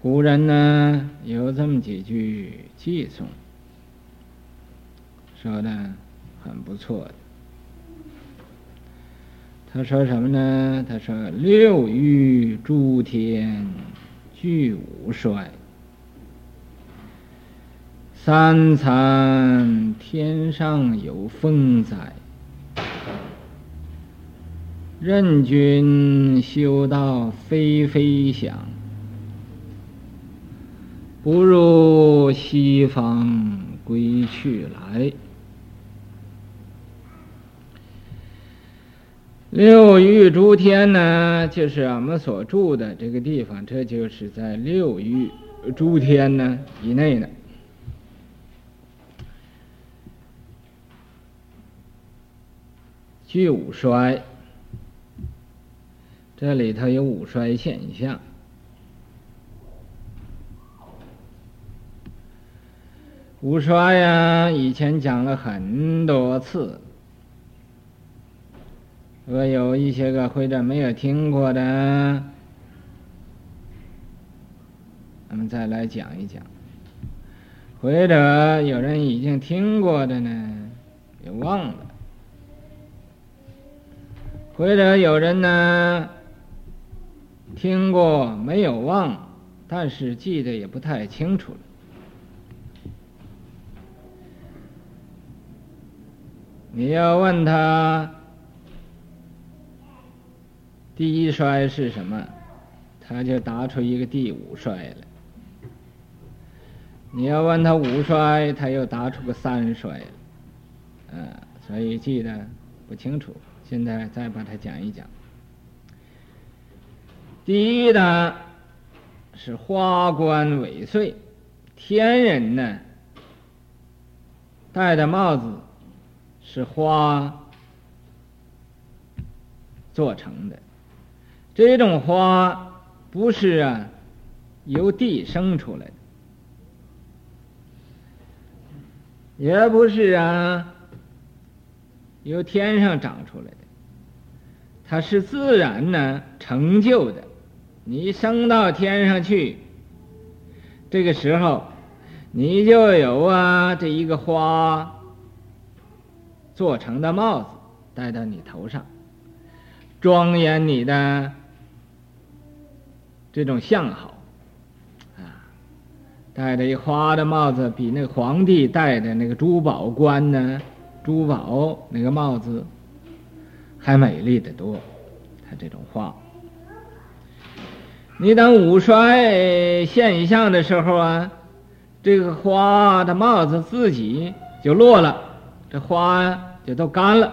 古人呢有这么几句偈颂，说的很不错的。他说什么呢？他说：“六欲诸天俱无衰，三餐天上有风在。任君修道飞飞翔，不入西方归去来。”六欲诸天呢，就是我们所住的这个地方，这就是在六欲诸天呢以内呢。俱五衰，这里头有五衰现象。五衰呀，以前讲了很多次。我有一些个或者没有听过的，我们再来讲一讲；或者有人已经听过的呢，也忘了；或者有人呢听过没有忘，但是记得也不太清楚了。你要问他。第一衰是什么？他就答出一个第五衰来。你要问他五衰，他又答出个三衰。嗯，所以记得不清楚。现在再把它讲一讲。第一呢，是花冠尾穗，天人呢戴的帽子是花做成的。这种花不是啊，由地生出来的，也不是啊，由天上长出来的，它是自然呢成就的。你升到天上去，这个时候，你就有啊这一个花做成的帽子戴到你头上，庄严你的。这种相好，啊，戴着一花的帽子，比那个皇帝戴的那个珠宝冠呢，珠宝那个帽子还美丽得多。他这种话，你等五衰现象的时候啊，这个花的帽子自己就落了，这花就都干了。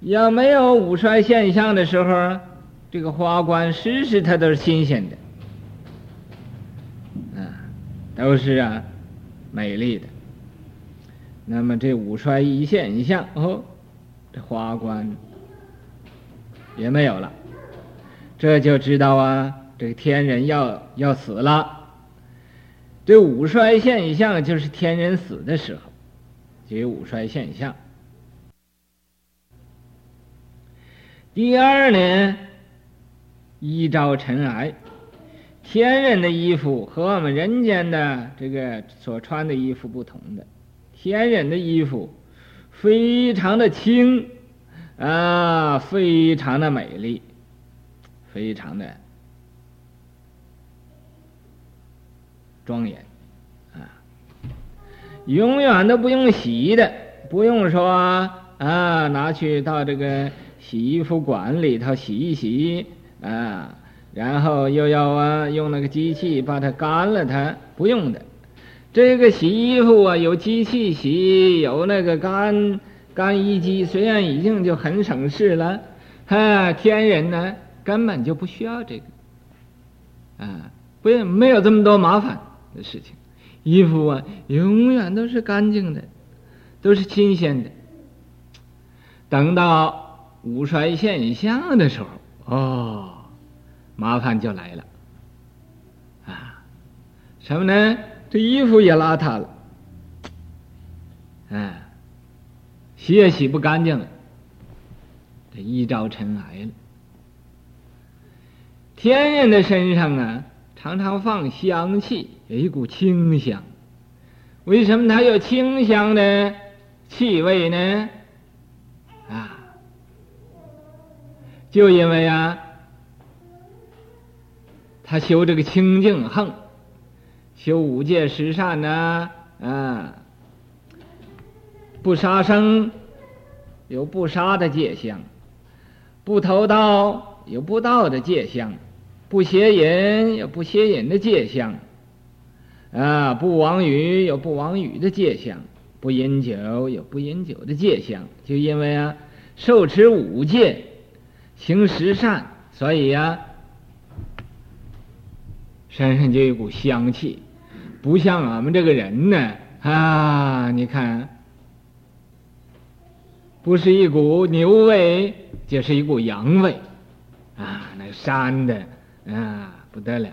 要没有五衰现象的时候，这个花冠时时它都是新鲜的，啊，都是啊，美丽的。那么这五衰一现象，哦，这花冠也没有了，这就知道啊，这天人要要死了。这五衰现象就是天人死的时候，就有五衰现象。第二呢，衣着尘埃，天人的衣服和我们人间的这个所穿的衣服不同的，天人的衣服非常的轻，啊，非常的美丽，非常的庄严，啊，永远都不用洗的，不用说啊，拿去到这个。洗衣服馆里头洗一洗啊，然后又要啊用那个机器把它干了它，它不用的。这个洗衣服啊有机器洗，有那个干干衣机，虽然已经就很省事了，哈，天人呢根本就不需要这个，啊，不用没有这么多麻烦的事情，衣服啊永远都是干净的，都是新鲜的。等到。五衰现象的时候，哦，麻烦就来了，啊，什么呢？这衣服也邋遢了，嗯，洗也洗不干净了，这一朝尘埃了。天人的身上啊，常常放香气，有一股清香。为什么它有清香的气味呢？啊，就因为啊，他修这个清净行，修五戒十善呢，啊，不杀生，有不杀的戒相；不偷盗，有不盗的戒相；不邪淫，有不邪淫的戒相。啊，不妄语有不妄语的戒相，不饮酒有不饮酒的戒相。就因为啊，受持五戒，行十善，所以呀、啊，身上就有一股香气，不像俺们这个人呢啊，你看，不是一股牛味，就是一股羊味，啊，那膻的啊不得了。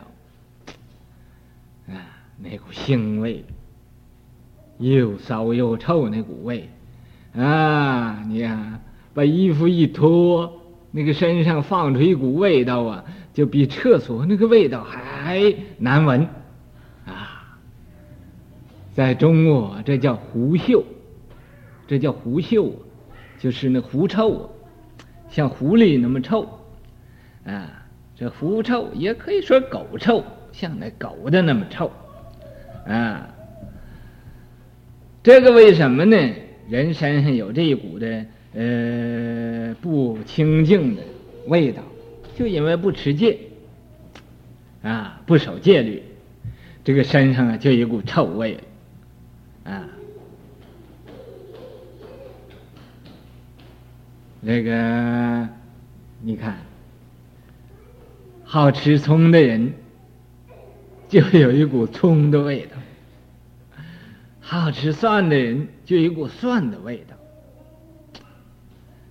啊那股腥味，又骚又臭，那股味，啊！你看，把衣服一脱，那个身上放出一股味道啊，就比厕所那个味道还难闻，啊！在中国，这叫狐臭，这叫狐臭，就是那狐臭，像狐狸那么臭，啊！这狐臭也可以说狗臭，像那狗的那么臭。啊，这个为什么呢？人身上有这一股的呃不清净的味道，就因为不持戒，啊，不守戒律，这个身上啊就一股臭味，啊，那个你看，好吃葱的人。就有一股葱的味道，好吃蒜的人就有一股蒜的味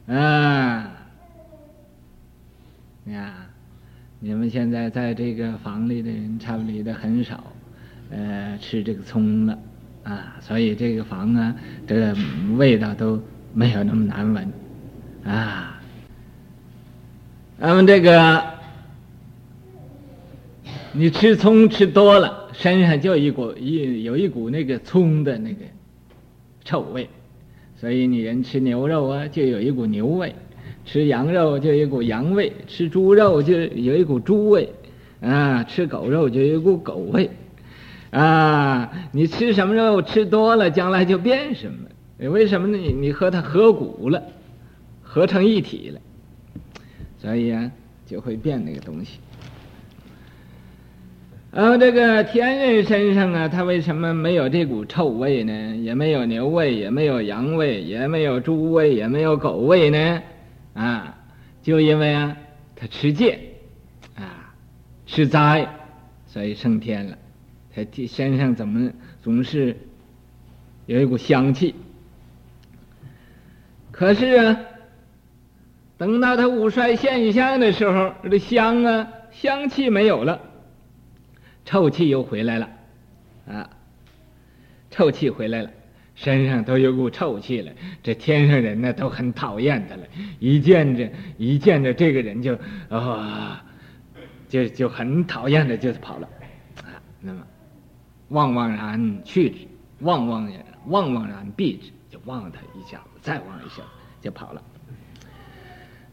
道，啊，你看，你们现在在这个房里的人，差不多的很少，呃，吃这个葱了，啊，所以这个房啊，这个味道都没有那么难闻，啊，那么这个。你吃葱吃多了，身上就一股一有一股那个葱的那个臭味，所以你人吃牛肉啊，就有一股牛味；吃羊肉就有一股羊味；吃猪肉就有一股猪味，啊，吃狗肉就有一股狗味，啊，你吃什么肉吃多了，将来就变什么？为什么呢？你你和它合骨了，合成一体了，所以啊，就会变那个东西。然后这个天人身上啊，他为什么没有这股臭味呢？也没有牛味，也没有羊味，也没有猪味，也没有狗味呢？啊，就因为啊，他吃戒，啊，吃斋，所以升天了。他身上怎么总是有一股香气？可是啊，等到他五衰现象的时候，这香啊，香气没有了。臭气又回来了，啊，臭气回来了，身上都有股臭气了。这天上人呢都很讨厌他了，一见着一见着这个人就啊、就就很讨厌的就跑了，啊，那么望望然去之，望望然望望然避之，就望他一下，再望一下就跑了，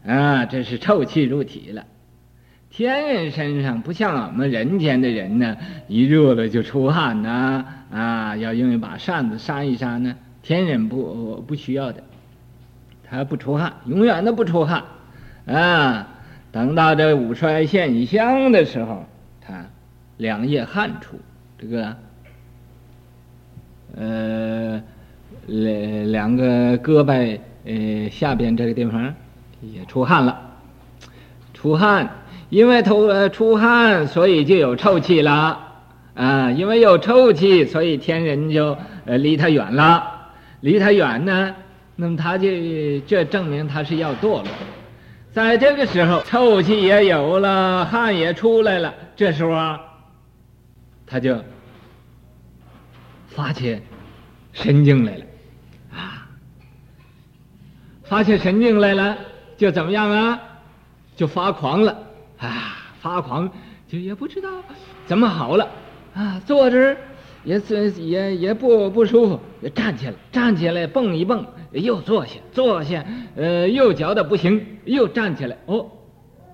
啊，这是臭气入体了。天人身上不像我们人间的人呢，一热了就出汗呐，啊，要用一把扇子扇一扇呢。天人不不需要的，他不出汗，永远都不出汗，啊，等到这五衰现象的时候，他两腋汗出，这个，呃，两两个胳膊呃下边这个地方也出汗了，出汗。因为头呃出汗，所以就有臭气了，啊，因为有臭气，所以天人就呃离他远了，离他远呢，那么他就这证明他是要堕落。在这个时候，臭气也有了，汗也出来了，这时候啊，他就发起神经来了，啊，发起神经来了，就怎么样啊？就发狂了。啊，发狂，就也不知道怎么好了啊，坐这儿也是也也不不舒服，站起来，站起来蹦一蹦，又坐下，坐下，呃，又觉得不行，又站起来，哦，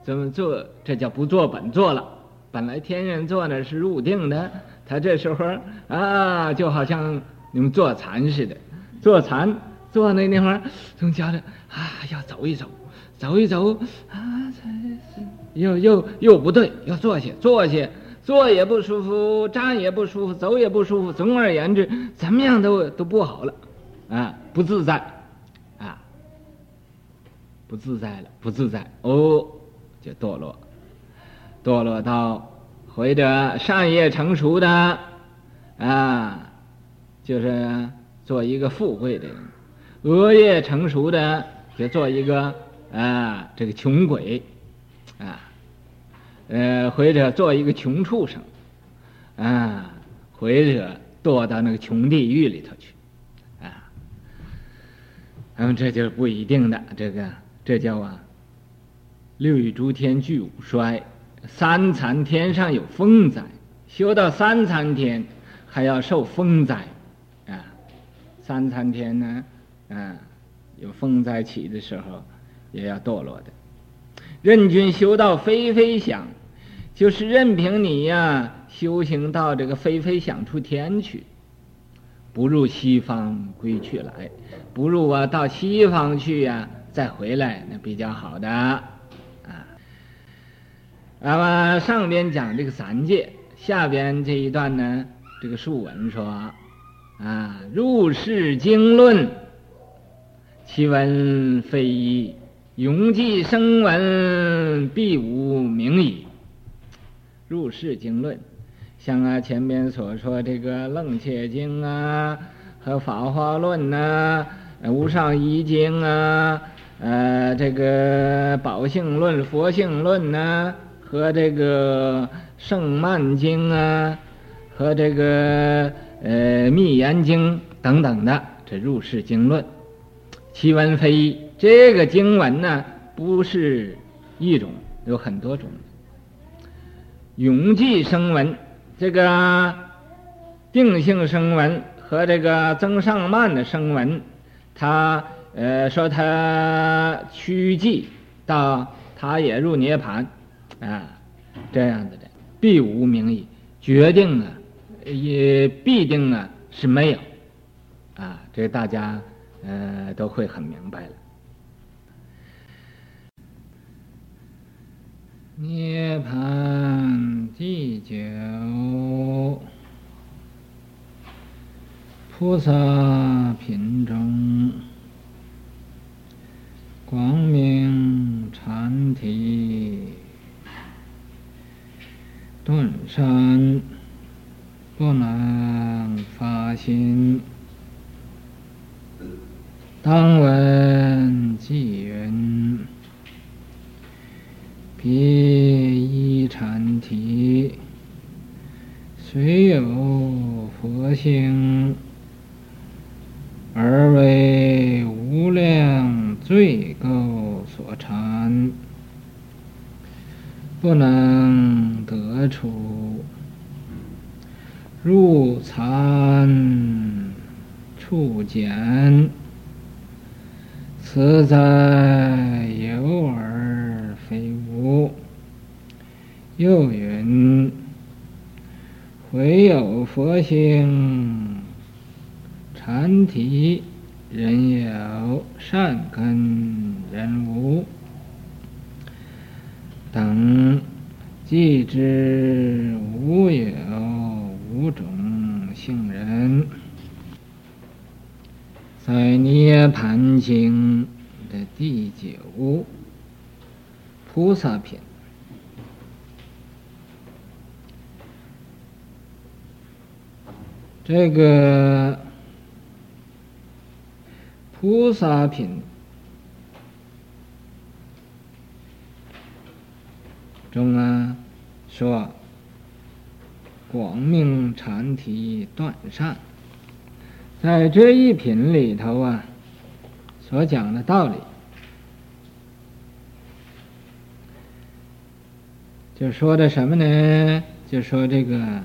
怎么坐？这叫不坐本座了。本来天人坐那是入定的，他这时候啊，就好像你们坐禅似的，坐禅坐那地方，总觉得啊要走一走，走一走啊，才是又又又不对，要坐下，坐下，坐也不舒服，站也不舒服，走也不舒服，总而言之，怎么样都都不好了，啊，不自在，啊，不自在了，不自在，哦，就堕落。堕落到或者善业成熟的啊，就是做一个富贵的人；恶业成熟的，就做一个啊这个穷鬼，呃或者做一个穷畜生啊，或者堕到那个穷地狱里头去啊。那么这就是不一定的，这个这叫啊六欲诸天俱五衰。三残天上有风灾，修到三残天还要受风灾，啊，三残天呢，啊，有风灾起的时候，也要堕落的。任君修到非非想，就是任凭你呀、修行到这个飞飞想出天去，不入西方归去来，不如啊到西方去呀、再回来那比较好的啊。那么上边讲这个三界，下边这一段呢，这个述文说，啊，入世经论，其文非一，永记声闻，必无名矣。入世经论，像啊前面所说这个楞伽经啊，和法华论呐，无上义经啊，呃，这个宝性论、佛性论呐。和这个圣曼经啊，和这个呃密严经等等的，这入世经论，其文非一。这个经文呢，不是一种，有很多种。永继声闻，这个定性声闻和这个增上慢的声闻，他呃说他趋寂到他也入涅槃。啊，这样子的，必无名矣，决定啊，也必定啊是没有，啊，这大家呃都会很明白了。涅槃第九，菩萨品中，光明禅体。断善不能发心，当闻偈云：别一禅体，虽有佛性，而为无量罪垢所缠，不能。得出入禅处简，此在有耳又云：唯有佛性，禅体人有善根人无等。即知无有五种性人，在《涅槃经》的第九菩萨品，这个菩萨品。中啊，说广明禅体断善，在这一品里头啊，所讲的道理，就说的什么呢？就说这个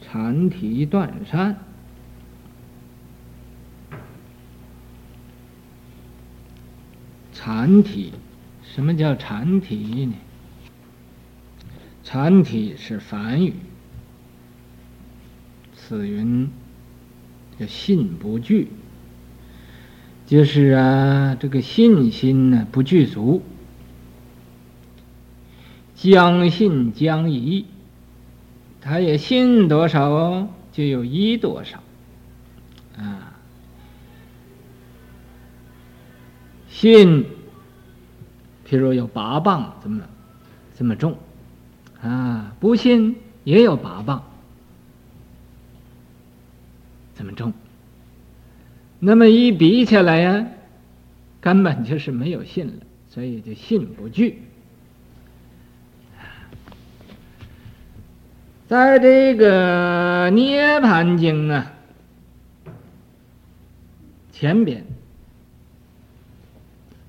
禅体断善。禅体，什么叫禅体呢？禅体是梵语，此云叫信不具，就是啊，这个信心呢不具足，将信将疑，他也信多少就有疑多少，啊。信，譬如有八磅这么这么重，啊，不信也有八磅这么重。那么一比起来呀，根本就是没有信了，所以就信不具。在这个《涅槃经》啊前边。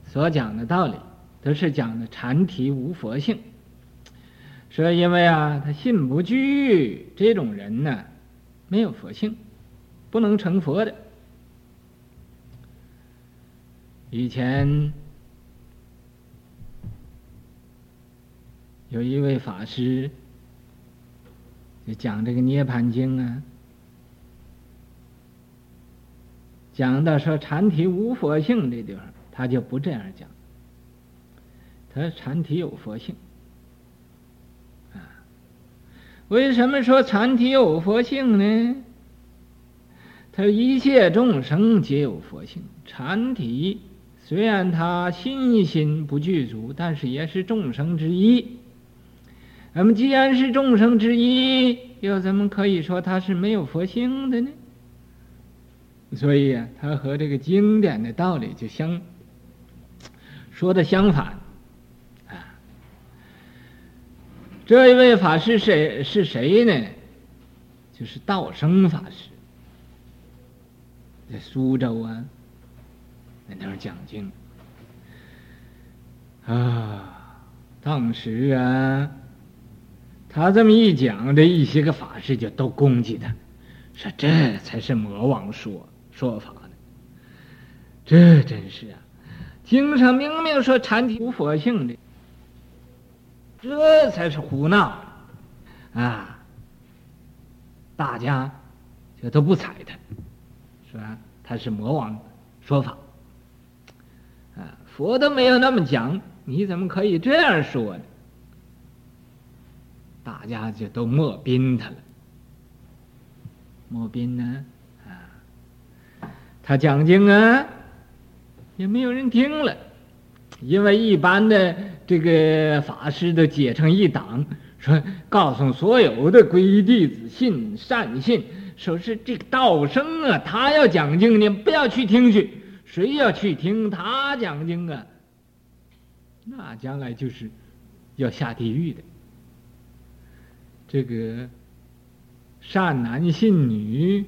所讲的道理，都是讲的禅体无佛性。说因为啊，他信不具，这种人呢，没有佛性，不能成佛的。以前有一位法师就讲这个《涅槃经》啊，讲到说禅体无佛性这地方。他就不这样讲，他说禅体有佛性，啊，为什么说禅体有佛性呢？他说一切众生皆有佛性，禅体虽然他信心不具足，但是也是众生之一。那么既然是众生之一，又怎么可以说他是没有佛性的呢？所以啊，他和这个经典的道理就相。说的相反，啊，这一位法师谁是谁呢？就是道生法师，在苏州啊，在那儿讲经啊。当时啊，他这么一讲，这一些个法师就都攻击他，说这才是魔王说说法呢，这真是啊。经上明明说禅体无佛性的，这才是胡闹啊！大家就都不睬他，是吧？他是魔王说法啊！佛都没有那么讲，你怎么可以这样说呢？大家就都默擯他了，默擯呢啊！他讲经啊。也没有人听了，因为一般的这个法师都结成一党，说告诉所有的皈依弟子信善信，说是这个道生啊，他要讲经，你不要去听去，谁要去听他讲经啊，那将来就是要下地狱的。这个善男信女。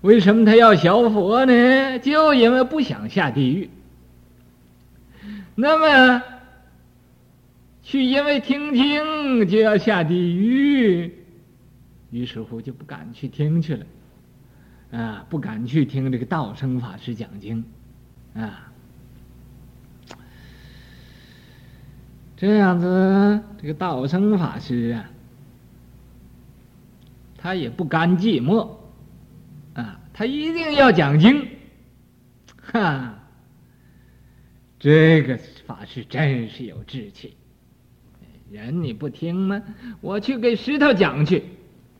为什么他要学佛呢？就因为不想下地狱。那么，去因为听经就要下地狱，于是乎就不敢去听去了，啊，不敢去听这个道生法师讲经，啊，这样子，这个道生法师啊，他也不甘寂寞。啊他一定要讲经，哈，这个法师真是有志气。人你不听吗？我去给石头讲去，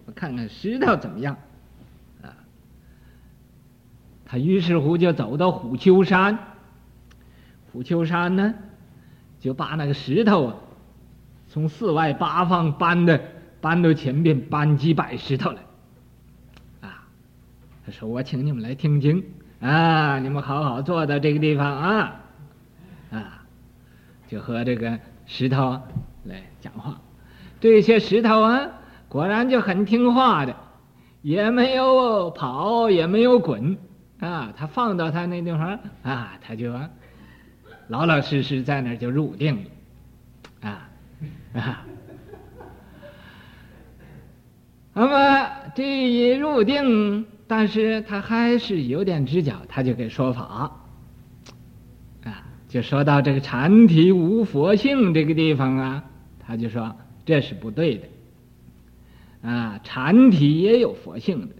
我看看石头怎么样。啊，他于是乎就走到虎丘山，虎丘山呢，就把那个石头啊，从四外八方搬的，搬到前边，搬几百石头来。啊他说：“我请你们来听经啊！你们好好坐到这个地方啊，啊，就和这个石头来讲话。这些石头啊，果然就很听话的，也没有跑，也没有滚啊。他放到他那地方啊，他就老老实实在那儿就入定了。啊啊。那么这一入定，但是他还是有点直角，他就给说法，啊，就说到这个禅体无佛性这个地方啊，他就说这是不对的，啊，禅体也有佛性的，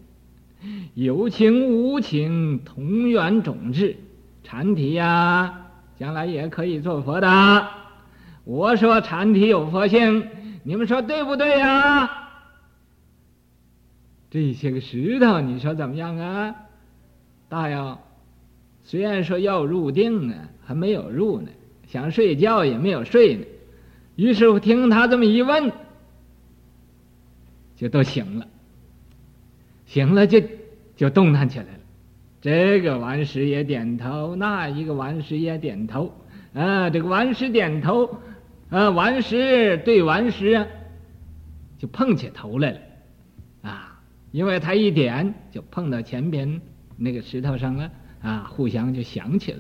有情无情同源种质，禅体呀，将来也可以做佛的。我说禅体有佛性，你们说对不对呀？这些个石头，你说怎么样啊？大要虽然说要入定呢，还没有入呢，想睡觉也没有睡呢。于是我听他这么一问，就都醒了，醒了就就动弹起来了。这个顽石也点头，那一个顽石也点头。啊，这个顽石点头，啊，顽石对顽石啊，就碰起头来了。啊因为他一点就碰到前边那个石头上了啊，互相就响起了。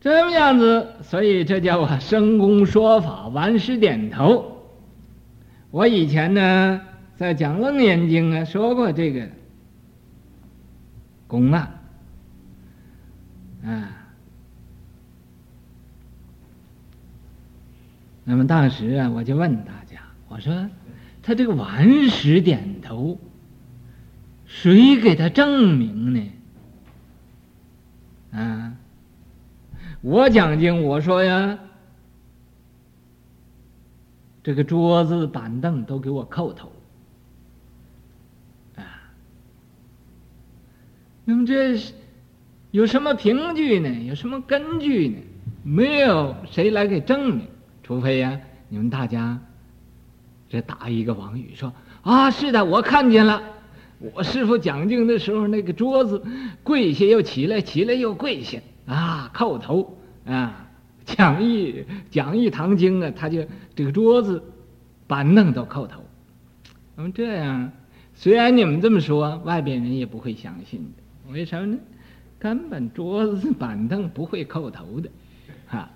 这么样子，所以这叫我生公说法，顽石点头。我以前呢在讲《楞严经》啊说过这个公案啊。那么当时啊，我就问大家，我说。他这个顽石点头，谁给他证明呢？啊，我讲经我说呀，这个桌子板凳都给我叩头，那么这是有什么凭据呢？有什么根据呢？没有谁来给证明，除非呀，你们大家。这打一个王语说啊，是的，我看见了。我师傅讲经的时候，那个桌子跪下又起来，起来又跪下啊，叩头啊，讲义讲义堂经啊，他就这个桌子板凳都叩头。那么这样，虽然你们这么说，外边人也不会相信的。为什么呢？根本桌子板凳不会叩头的，哈。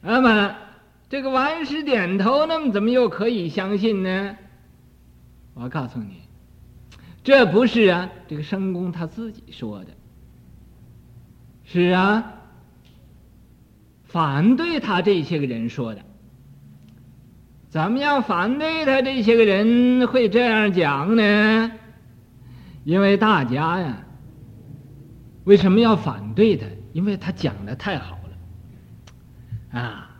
那么。这个顽石点头，那么怎么又可以相信呢？我告诉你，这不是啊，这个生公他自己说的，是啊，反对他这些个人说的。怎么样反对他这些个人会这样讲呢？因为大家呀，为什么要反对他？因为他讲的太好了，啊。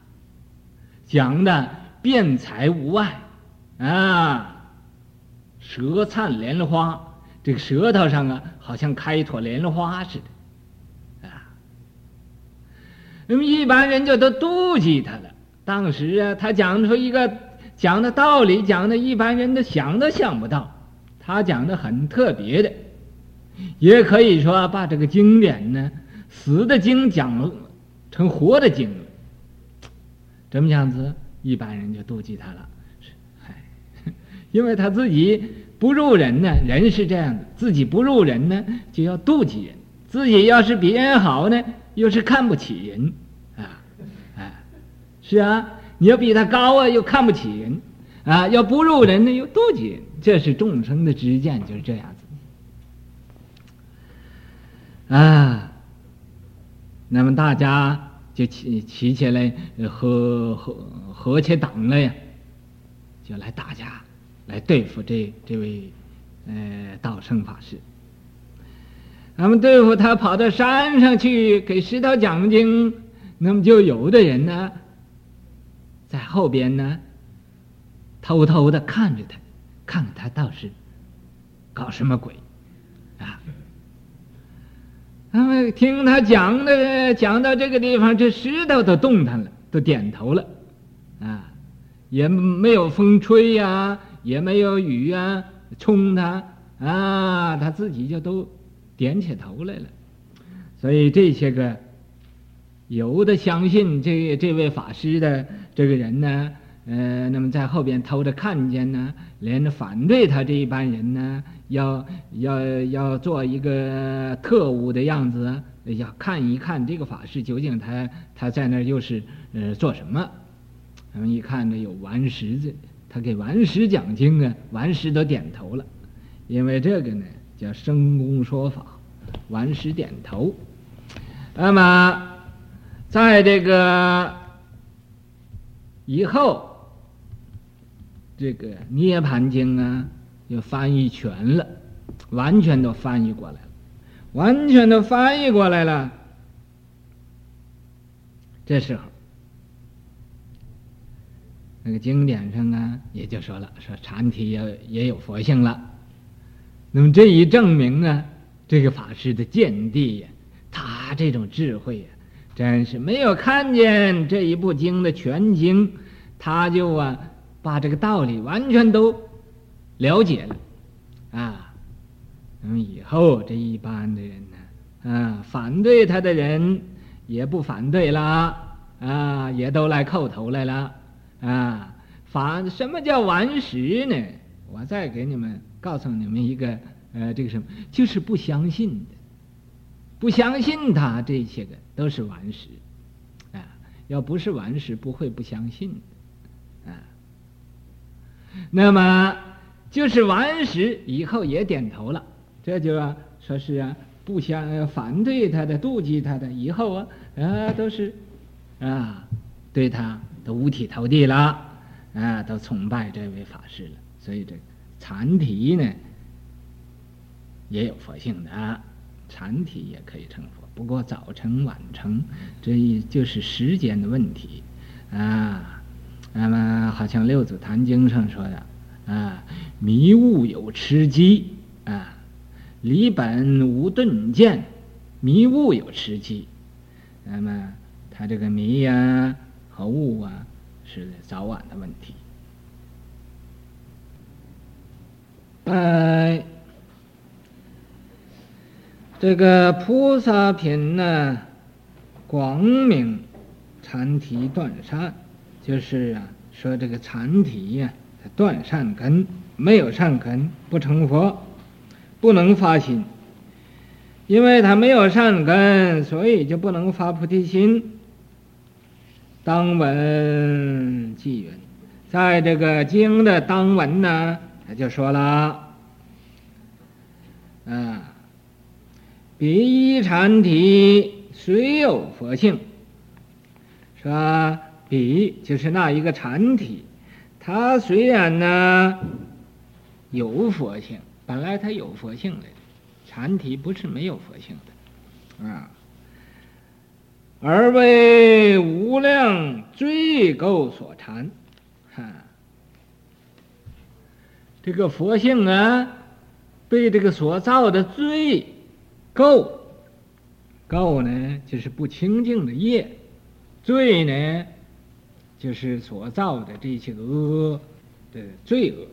讲的辩才无碍，啊，舌灿莲花，这个舌头上啊，好像开一朵莲花似的，啊，那么一般人就都妒忌他了。当时啊，他讲出一个讲的道理，讲的一般人都想都想不到，他讲的很特别的，也可以说把这个经典呢，死的经讲成活的经。怎么样子，一般人就妒忌他了，因为他自己不入人呢，人是这样的，自己不入人呢，就要妒忌人；自己要是比人好呢，又是看不起人，啊，哎，是啊，你要比他高啊，又看不起人，啊，要不入人呢，又妒忌人，这是众生的知见，就是这样子，啊，那么大家。就起起起来，合合合起党来呀，就来大家来对付这这位呃道生法师。那么对付他，跑到山上去给石头讲经，那么就有的人呢，在后边呢，偷偷的看着他，看看他倒是搞什么鬼啊。他们听他讲的，讲到这个地方，这石头都动弹了，都点头了，啊，也没有风吹呀、也没有雨啊冲他，啊，他自己就都点起头来了。所以这些个有的相信这这位法师的这个人呢，呃，那么在后边偷着看见呢，连着反对他这一班人呢。要要要做一个特务的样子，要看一看这个法师究竟他他在那儿又是呃做什么。他们一看呢有顽石子，他给顽石讲经啊，顽石都点头了，因为这个呢叫生公说法，顽石点头。那么在这个以后，这个《涅槃经》啊，又翻译全了，完全都翻译过来了，完全都翻译过来了。这时候。那个经典上啊，也就说了，说禅体也也有佛性了。那么这一证明啊，这个法师的见地呀，他这种智慧呀，真是没有看见这一部经的全经，他就啊把这个道理完全都了解了啊。那么以后这一般的人呢，啊，反对他的人也不反对了啊，也都来叩头来了。啊，反什么叫顽石呢？我再给你们告诉你们一个，呃，这个什么，就是不相信的，不相信他这些个都是顽石，啊，要不是顽石，不会不相信，那么就是王安石以后也点头了，这就说是啊，不相反对他的、妒忌他的，以后啊啊都是啊对他。都五体投地了，啊，都崇拜这位法师了。所以这禅体呢，也有佛性的，禅体也可以成佛。不过早成晚成，这一就是时间的问题，啊，那么好像《六祖坛经》上说的，啊，迷雾有吃鸡，啊，离本无顿见，迷雾有吃鸡，那么他这个迷呀、啊。和雾啊，是早晚的问题。呃，这个菩萨品呢，广明禅体断善，就是啊，说这个禅体呀，它断善根，没有善根不成佛，不能发心，因为它没有善根，所以就不能发菩提心。当文记云，在这个经的当文呢，他就说了，啊，彼一禅体虽有佛性，说彼就是那一个禅体，他虽然呢有佛性，本来他有佛性的，禅体不是没有佛性的，啊。而为无量罪垢所缠，哈，这个佛性啊，被这个所造的罪垢，垢呢就是不清净的业，罪呢就是所造的这些恶的罪恶，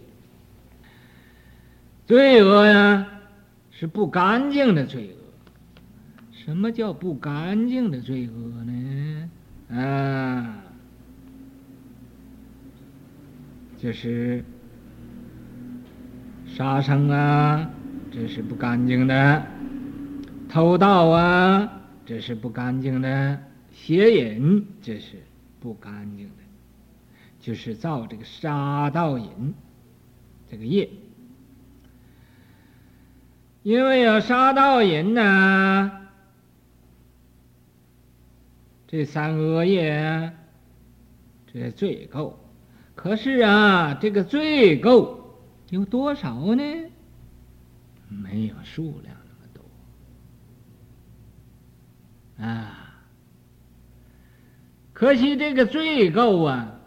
罪恶呀是不干净的罪恶。什么叫不干净的罪恶呢？啊，就是杀生啊，这是不干净的；偷盗啊，这是不干净的；邪淫，这是不干净的，就是造这个杀盗淫这个业。因为有杀盗淫呢。这三恶业，这罪垢，可是啊，这个罪垢有多少呢？没有数量那么多啊。可惜这个罪垢啊，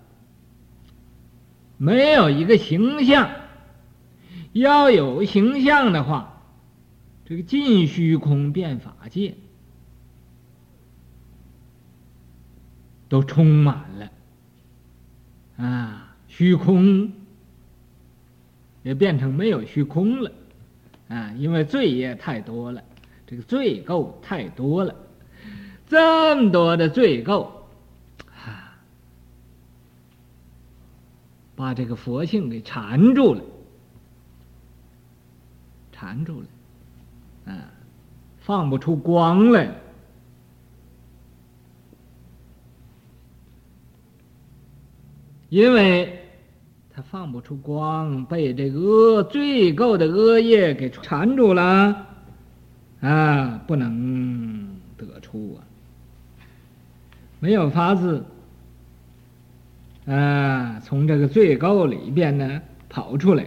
没有一个形象。要有形象的话，这个尽虚空变法界。都充满了，啊，虚空也变成没有虚空了，啊，因为罪业太多了，这个罪垢太多了，这么多的罪垢，把这个佛性给缠住了，缠住了，啊，放不出光来。因为他放不出光，被这个恶罪垢的恶业给缠住了，啊，不能得出啊，没有法子啊，从这个罪垢里边呢跑出来，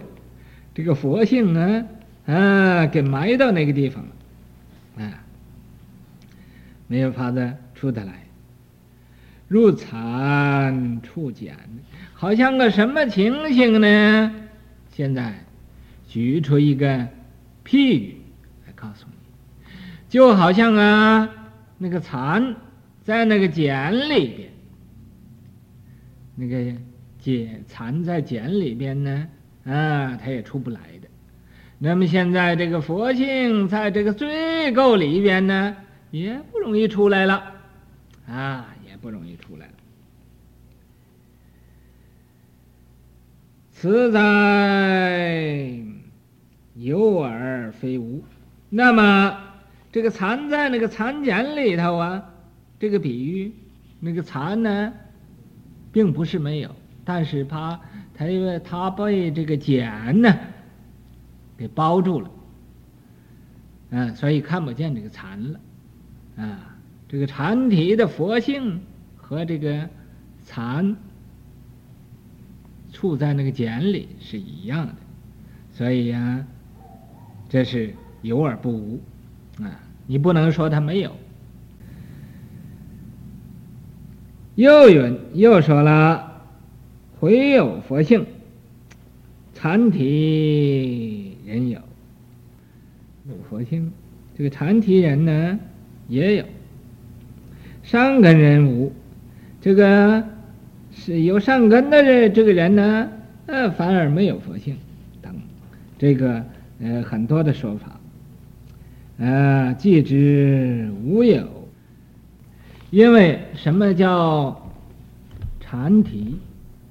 这个佛性呢，啊，给埋到那个地方了，啊，没有法子出得来。入残处简，好像个什么情形呢？现在举出一个譬喻来告诉你，就好像啊，那个蚕在那个茧里边，那个茧藏在茧里边呢，啊，它也出不来的。那么现在这个佛性在这个罪垢里边呢，也不容易出来了，啊。也不容易出来了。此在有而非无。那么这个藏在那个蚕茧里头啊，这个比喻，那个蚕呢，并不是没有，但是它它因为它被这个茧呢给包住了，嗯，所以看不见这个蚕了，啊，这个蚕体的佛性。和这个蚕处在那个茧里是一样的，所以呀、这是有而不无啊！你不能说它没有。又云又说了，回有佛性，禅体人有，有佛性，这个禅体人呢也有，上根人无。这个是有善根的这，这个人呢，呃，反而没有佛性，等，这个呃很多的说法，呃，即知无有，因为什么叫禅体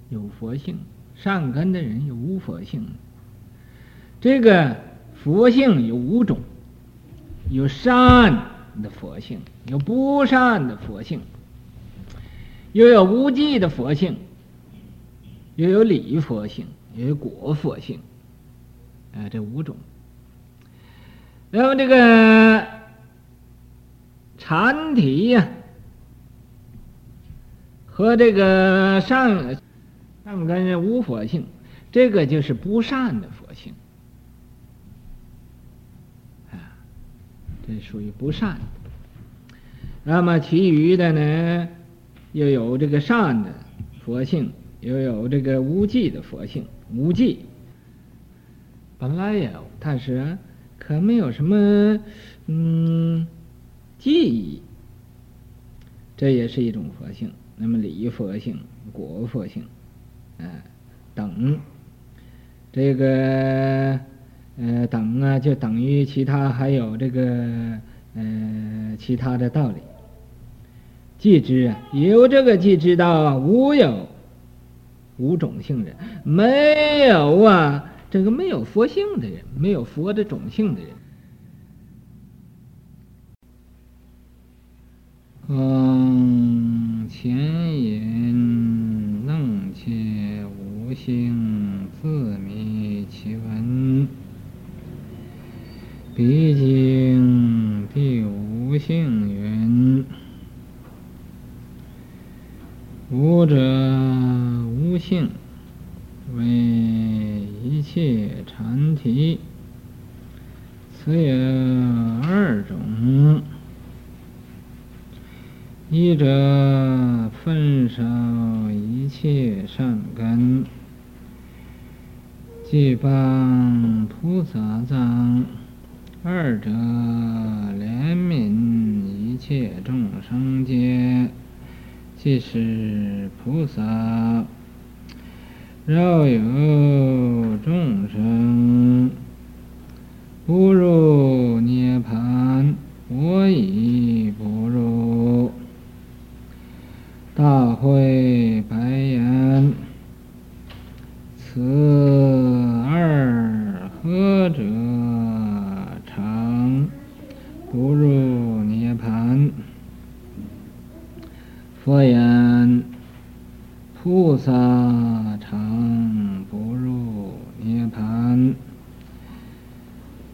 有佛性，善根的人有无佛性？这个佛性有五种，有善的佛性，有不善的佛性。又有无记的佛性，又有理佛性，又有果佛性，啊，这五种。然后这个禅体呀，和这个善善根无佛性，这个就是不善的佛性，啊，这属于不善。那么其余的呢？又有这个善的佛性，又有这个无记的佛性。无记本来也，但是，可没有什么嗯记忆，这也是一种佛性。那么理佛性、果佛性，啊等，这个呃等啊，就等于其他还有这个呃其他的道理。即知啊，有这个即知道无有无种性人，没有啊，这个没有佛性的人，没有佛的种性的人。嗯，前言楞伽无性，自迷其文。彼经谛无性云。无者无性，为一切禅体，此有二种：一者焚烧一切善根，即帮菩萨藏；二者怜悯一切众生皆。即是菩萨，若有众生不入涅槃，我已不入。大会白言：此二何者常不入涅槃？佛言：菩萨常不入涅槃，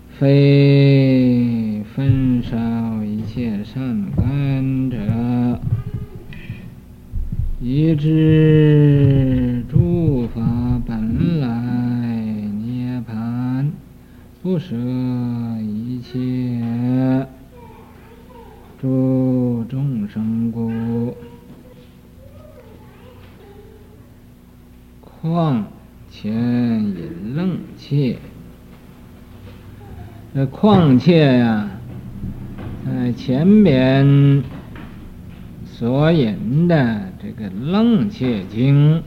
非焚烧一切善根者，以知诸法本来涅槃，不舍一切诸众生故。况且引楞切，这况且呀，在前边所引的这个《楞切经》，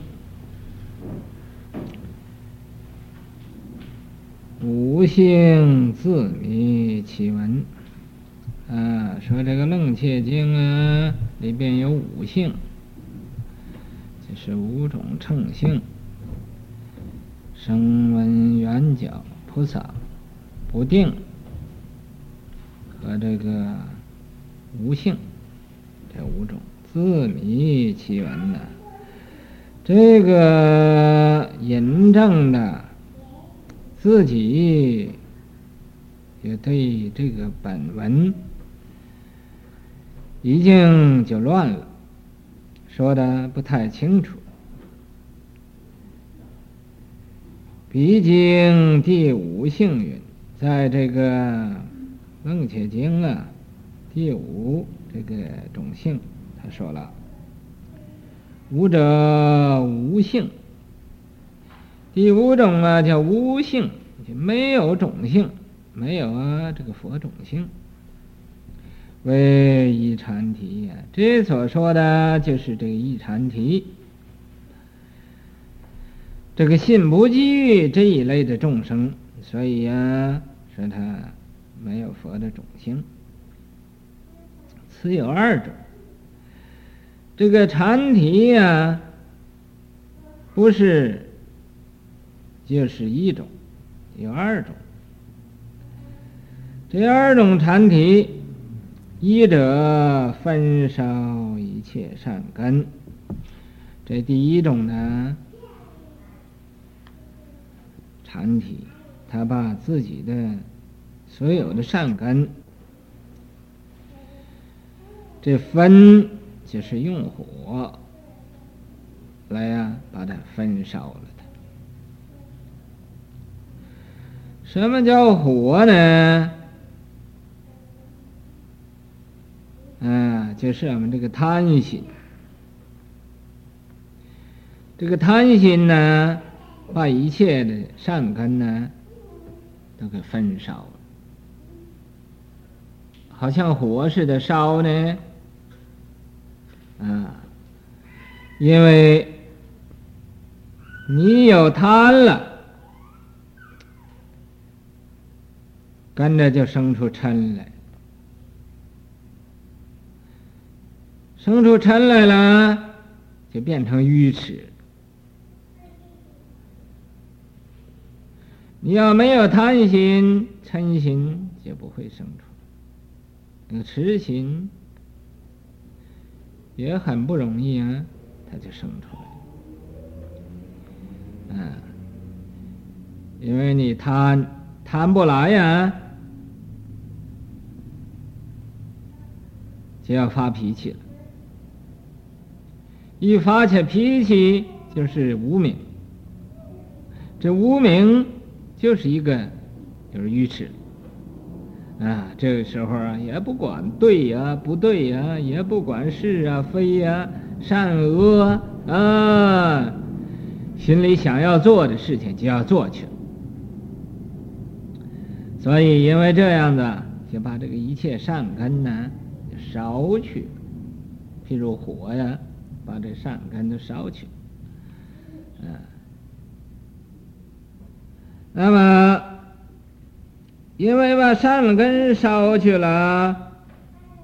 五性自迷起文啊，说这个《楞切经》啊里边有五性，就是五种乘性。声闻缘觉菩萨不定和这个无性这五种自密其文呢，这个引证的自己也对这个本文已经就乱了，说的不太清楚。毕竟第五性云，在这个《楞切经》啊，第五这个种性，他说了：“无者无性。”第五种啊叫无性，就没有种性，没有啊这个佛种性，为一禅题呀。这所说的就是这个一禅题。这个信不积喻这一类的众生，所以呀、啊，说他没有佛的种性。此有二种，这个禅体呀，不是，就是一种，有二种。这二种禅体，一者焚烧一切善根，这第一种呢。禅体，他把自己的所有的善根，这焚就是用火来呀、把它焚烧了它。什么叫火呢？啊，就是我们这个贪心。这个贪心呢？把一切的善根呢，都给焚烧了，好像火似的烧呢，啊，因为你有贪了，跟着就生出嗔来，生出嗔来了，就变成愚痴。你要没有贪心、嗔心，就不会生出。那个痴情也很不容易啊，它就生出来。嗯，因为你贪贪不来呀，就要发脾气了。一发起脾气，就是无明。这无明。就是一个，就是愚痴，啊，这个时候啊，也不管对呀、不对呀，也不管是啊、非呀、善恶啊，啊心里想要做的事情就要做去。所以因为这样子，就把这个一切善根呢烧去，譬如火呀，把这善根都烧去，啊。那么，因为把善根烧去了，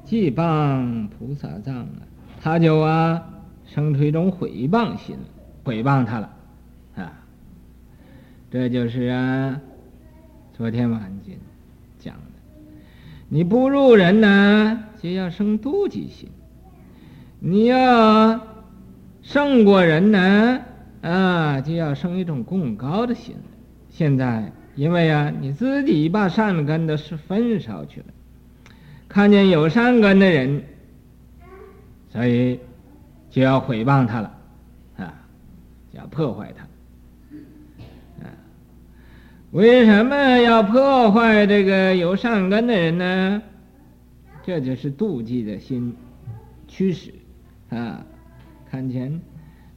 既谤菩萨藏了，他就啊生出一种毁谤心，毁谤他了啊。这就是啊，昨天晚间讲的，你不入人呢，就要生妒忌心；你要胜过人呢，啊，就要生一种更高的心。现在因为啊，你自己把善根都是焚烧去了，看见有善根的人，所以就要毁谤他了，啊，就要破坏他。为什么要破坏这个有善根的人呢？这就是妒忌的心驱使啊！看见，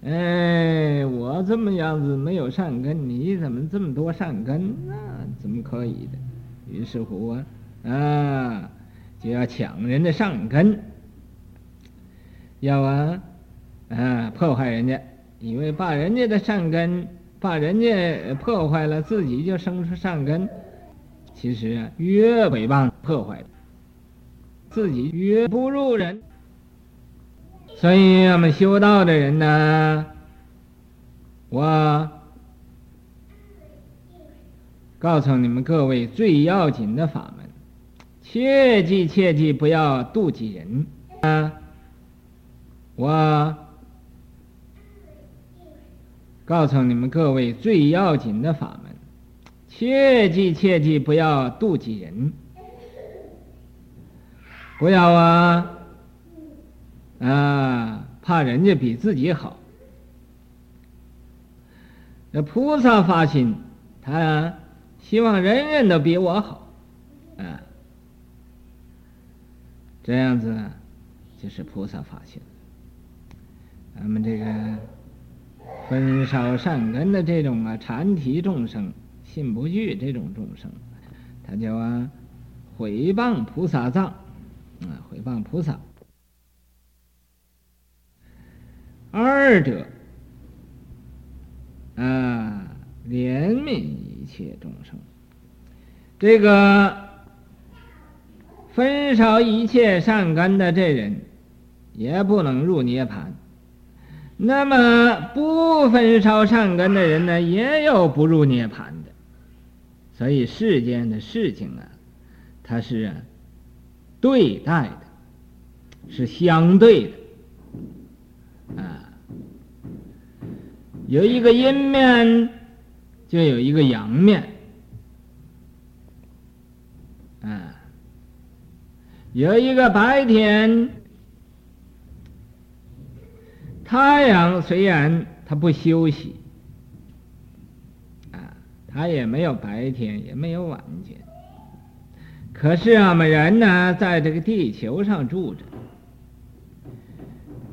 哎，我这么样子没有善根，你怎么这么多善根？那怎么可以的？于是乎啊，啊，就要抢人的善根，要啊啊破坏人家，以为把人家的善根。把人家破坏了，自己就生出善根。其实啊，越毁谤破坏，自己越不如人。所以我们修道的人呢，我告诉你们各位最要紧的法门，切记切记不要妒忌人啊！我。告诉你们各位最要紧的法门，切记切记不要妒忌人，不要啊啊怕人家比自己好。那菩萨发心，他希望人人都比我好，啊，这样子就是菩萨发心。咱们这个。焚烧善根的这种啊，禅提众生信不具这种众生，他叫啊毁谤菩萨藏，啊毁谤菩萨。二者啊怜悯一切众生，这个焚烧一切善根的这人，也不能入涅槃。那么不焚烧善根的人呢，也有不入涅槃的。所以世间的事情啊，它是对待的，是相对的啊。有一个阴面，就有一个阳面啊。有一个白天。太阳虽然它不休息，啊，它也没有白天，也没有晚间。可是啊我们人呢，在这个地球上住着，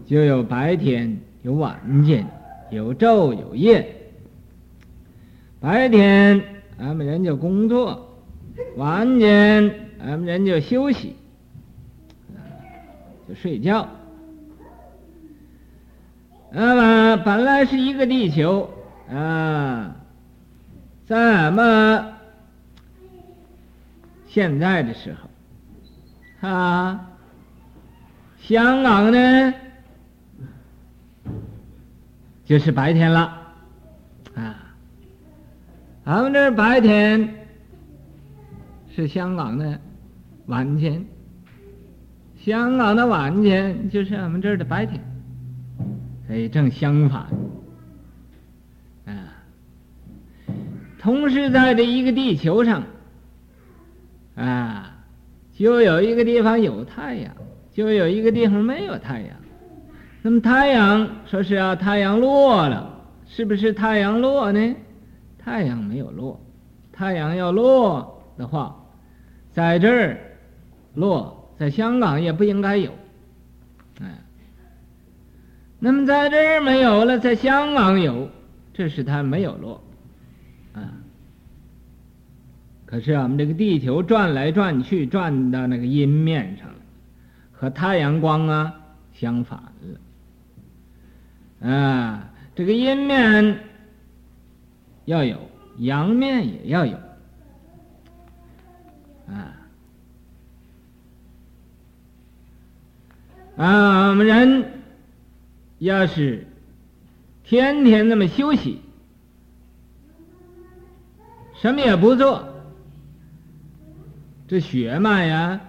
就有白天，有晚间，有昼有夜。白天俺们人就工作，晚间俺们人就休息，就睡觉。那么本来是一个地球啊，在俺们现在的时候，啊，香港呢就是白天了。啊，俺们这白天是香港的晚间，香港的晚间就是俺们这儿的白天。所以正相反，啊，同时在这一个地球上，啊，就有一个地方有太阳，就有一个地方没有太阳。那么太阳说是啊，太阳落了，是不是太阳落呢？太阳没有落，太阳要落的话，在这儿落，在香港也不应该有。那么在这儿没有了，在香港有，这是它没有落，啊。可是我们这个地球转来转去，转到那个阴面上了，和太阳光啊相反了，啊，这个阴面要有，阳面也要有，啊，啊，我们人。要是天天那么休息，什么也不做，这血脉呀，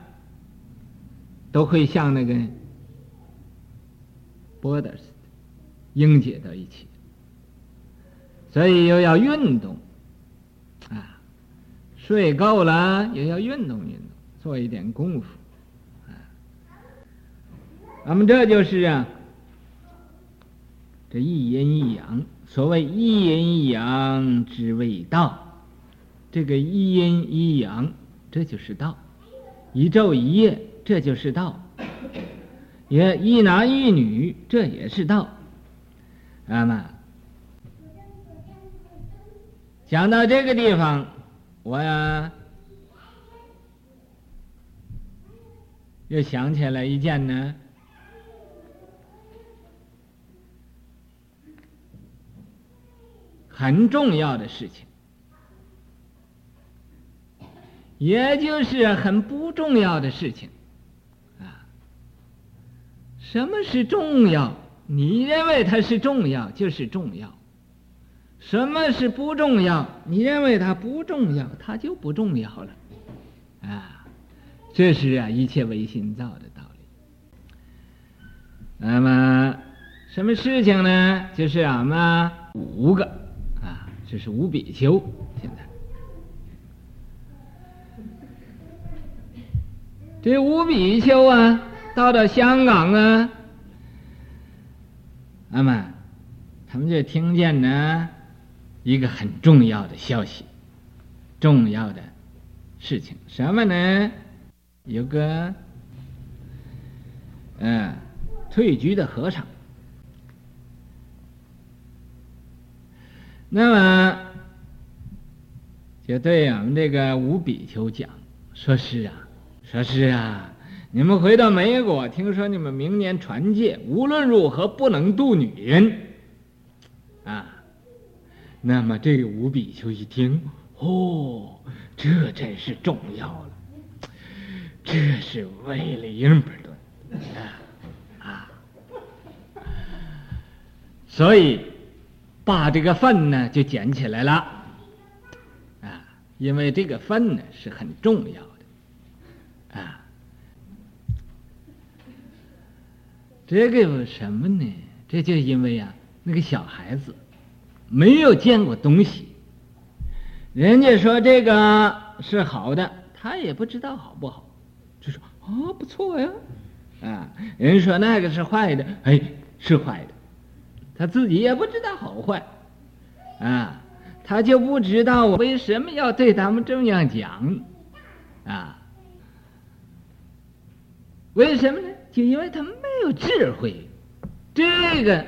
都会像那个波的似应解到一起，所以又要运动，啊，睡够了也要运动运动，做一点功夫，啊，那么这就是啊，这一阴一阳，所谓一阴一阳之谓道，这个一阴一阳，这就是道，一昼一夜，这就是道，也一男一女，这也是道。那么，讲到这个地方，我呀又想起来一件呢很重要的事情，也就是很不重要的事情啊。什么是重要？你认为它是重要，就是重要；什么是不重要？你认为它不重要，它就不重要了。啊，这是啊，一切唯心造的道理。那么，什么事情呢？就是俺们五个啊，这是五比丘。现在，这五比丘啊，到了香港啊。那么，他们就听见呢一个很重要的消息，重要的事情，什么呢？有个嗯退居的和尚，那么就对我们这个五比丘讲，说是啊，说是啊。你们回到美国，听说你们明年传戒，无论如何不能度女人，啊，那么这个五比丘一听，哦，这真是重要了，这是为了英本顿，啊，所以把这个粪呢就捡起来了，啊，因为这个粪呢是很重要的，啊。这个有什么呢？这就因为啊，那个小孩子没有见过东西，人家说这个是好的，他也不知道好不好，就说啊不错呀，啊，人说那个是坏的，哎，是坏的，他自己也不知道好坏，啊，他就不知道我为什么要对他们这样讲，啊，为什么呢？就因为他没有智慧，这个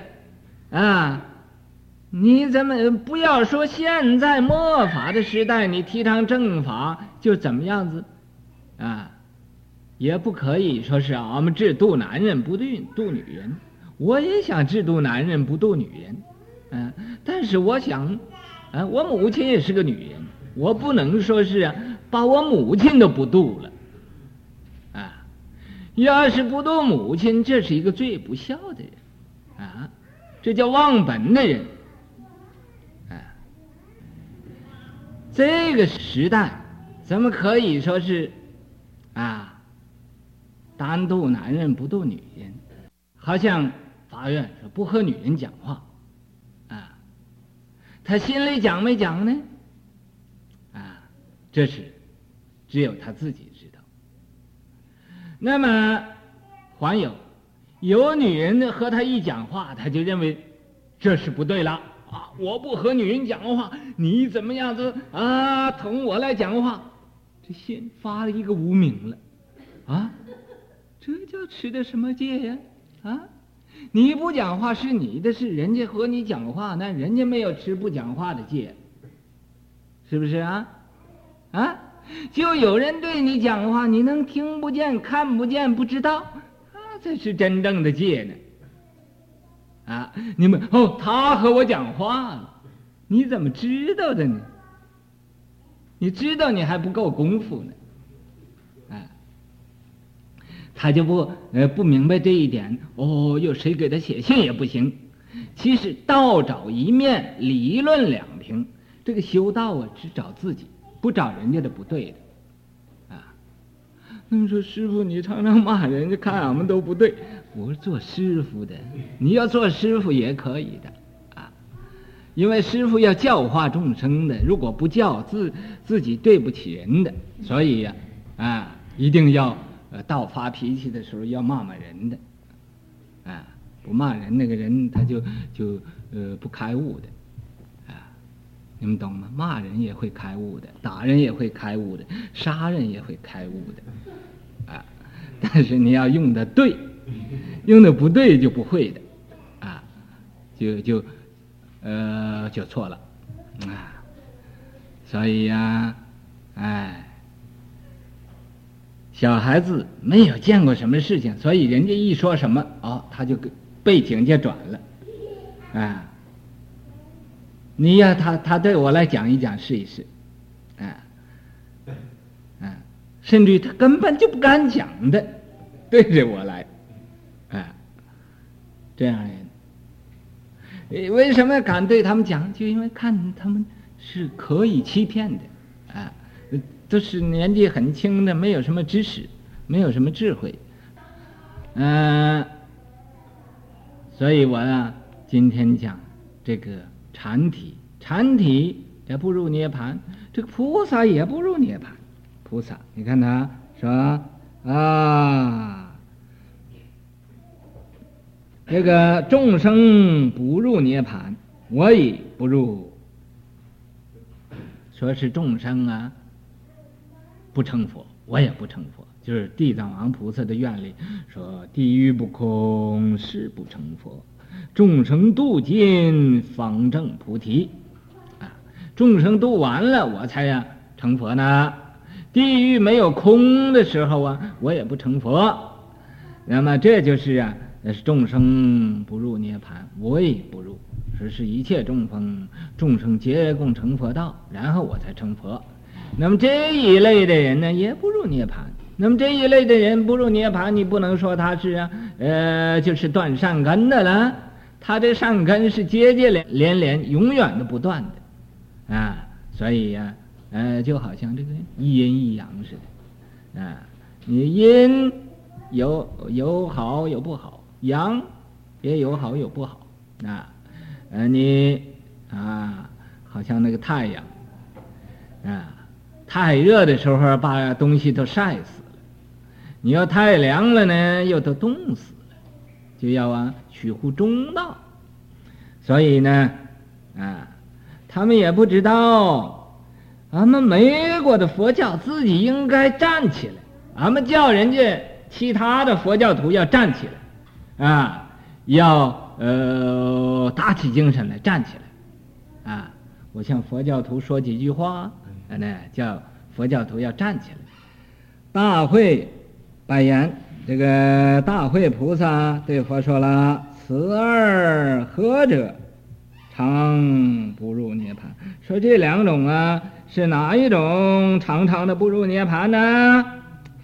啊，你怎么不要说现在末法的时代，你提倡正法就怎么样子啊？也不可以说是俺，们只度男人不度度女人。我也想只度男人不度女人，嗯、但是我想，啊，我母亲也是个女人，我不能说是，把我母亲都不度了。要是不度母亲，这是一个最不孝的人，啊，这叫忘本的人，啊，这个时代怎么可以说是，啊，单度男人不度女人？好像法院说不和女人讲话，啊，他心里讲没讲呢？啊，这是只有他自己。那么，还有，有女人和他一讲话，他就认为这是不对了啊！我不和女人讲话，你怎么样子啊？同我来讲话，这先发了一个无名了啊！这叫持的什么戒呀？啊！你不讲话是你的事，人家和你讲话，那人家没有持不讲话的戒，是不是啊？啊！就有人对你讲话，你能听不见、看不见、不知道，他才是真正的戒呢。啊，你们哦，他和我讲话了，你怎么知道的呢？你知道你还不够功夫呢。啊，他就不呃不明白这一点。哦，有谁给他写信也不行。其实道找一面，理论两平。这个修道啊，只找自己。不找人家的不对的，啊，那么说师傅，你常常骂人家，看俺们都不对，我是做师傅的，你要做师傅也可以的。啊。因为师傅要教化众生的，如果不教，自自己对不起人的，所以呀，啊，一定要呃，到发脾气的时候要骂骂人的，啊，不骂人那个人他就就呃不开悟的，啊，你们懂吗？骂人也会开悟的，打人也会开悟的，杀人也会开悟的，啊，但是你要用的对，用的不对就不会的，啊，就就。呃，就错了，啊，所以呀、啊，哎，小孩子没有见过什么事情，所以人家一说什么，哦，他就背景就转了，啊，你要他他对我来讲一讲试一试，啊，啊，甚至于他根本就不敢讲的，对着我来，啊，这样人。为什么敢对他们讲？就因为看他们是可以欺骗的，啊，都是年纪很轻的，没有什么知识，没有什么智慧，嗯、所以我啊，今天讲这个禅体，禅体也不入涅槃，这个菩萨也不入涅槃，菩萨，你看他说啊。这个众生不入涅槃，我已不入。说是众生啊，不成佛，我也不成佛。就是地藏王菩萨的愿力，说地狱不空，誓不成佛。众生度尽，方证菩提。啊，众生度完了，我才呀成佛呢。地狱没有空的时候啊，我也不成佛。那么这就是啊。那是众生不入涅槃，我也不入。说是一切众生，众生皆共成佛道，然后我才成佛。那么这一类的人呢，也不入涅槃。那么这一类的人不入涅槃，你不能说他是啊，呃，就是断善根的了。他这善根是接接连连连，永远的不断的啊。所以呀、呃，就好像这个一阴一阳似的啊。你阴有有好有不好。阳也有好有不好啊，呃，你啊，好像那个太阳啊，太热的时候把东西都晒死了，你要太凉了呢，又都冻死了，就要啊取乎中道。所以呢，啊，他们也不知道，俺们美国的佛教自己应该站起来，俺们叫人家其他的佛教徒要站起来。啊，要呃打起精神来，站起来，啊，我向佛教徒说几句话，那叫佛教徒要站起来。大会拜言，这个大会菩萨对佛说了：“此二何者？常不入涅槃。”说这两种啊，是哪一种常常的不入涅槃呢？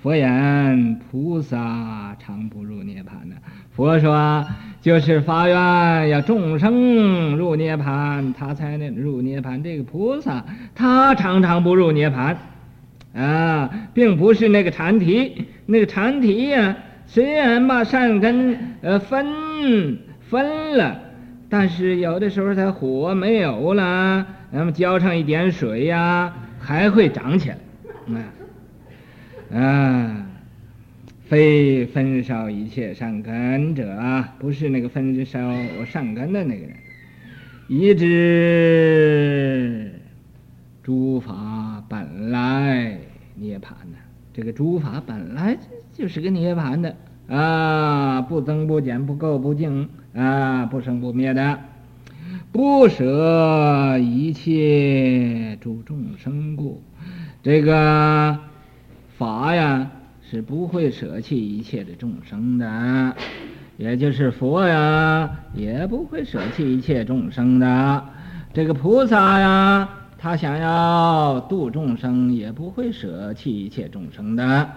佛言：“菩萨常不入涅槃呢。”佛说，就是发愿要众生入涅槃，他才能入涅槃。这个菩萨，他常常不入涅槃，啊，并不是那个禅体，那个禅体呀、虽然把善根呃分分了，但是有的时候它火没有了，那么浇上一点水呀、还会长起来，啊，啊。非焚烧一切善根者啊，不是那个焚烧我善根的那个人，以知诸法本来涅槃呢？这个诸法本来就是个涅槃的啊，不增不减，不垢不净啊，不生不灭的，不舍一切诸众生故，这个法呀。是不会舍弃一切的众生的，也就是佛呀，也不会舍弃一切众生的。这个菩萨呀，他想要度众生，也不会舍弃一切众生的。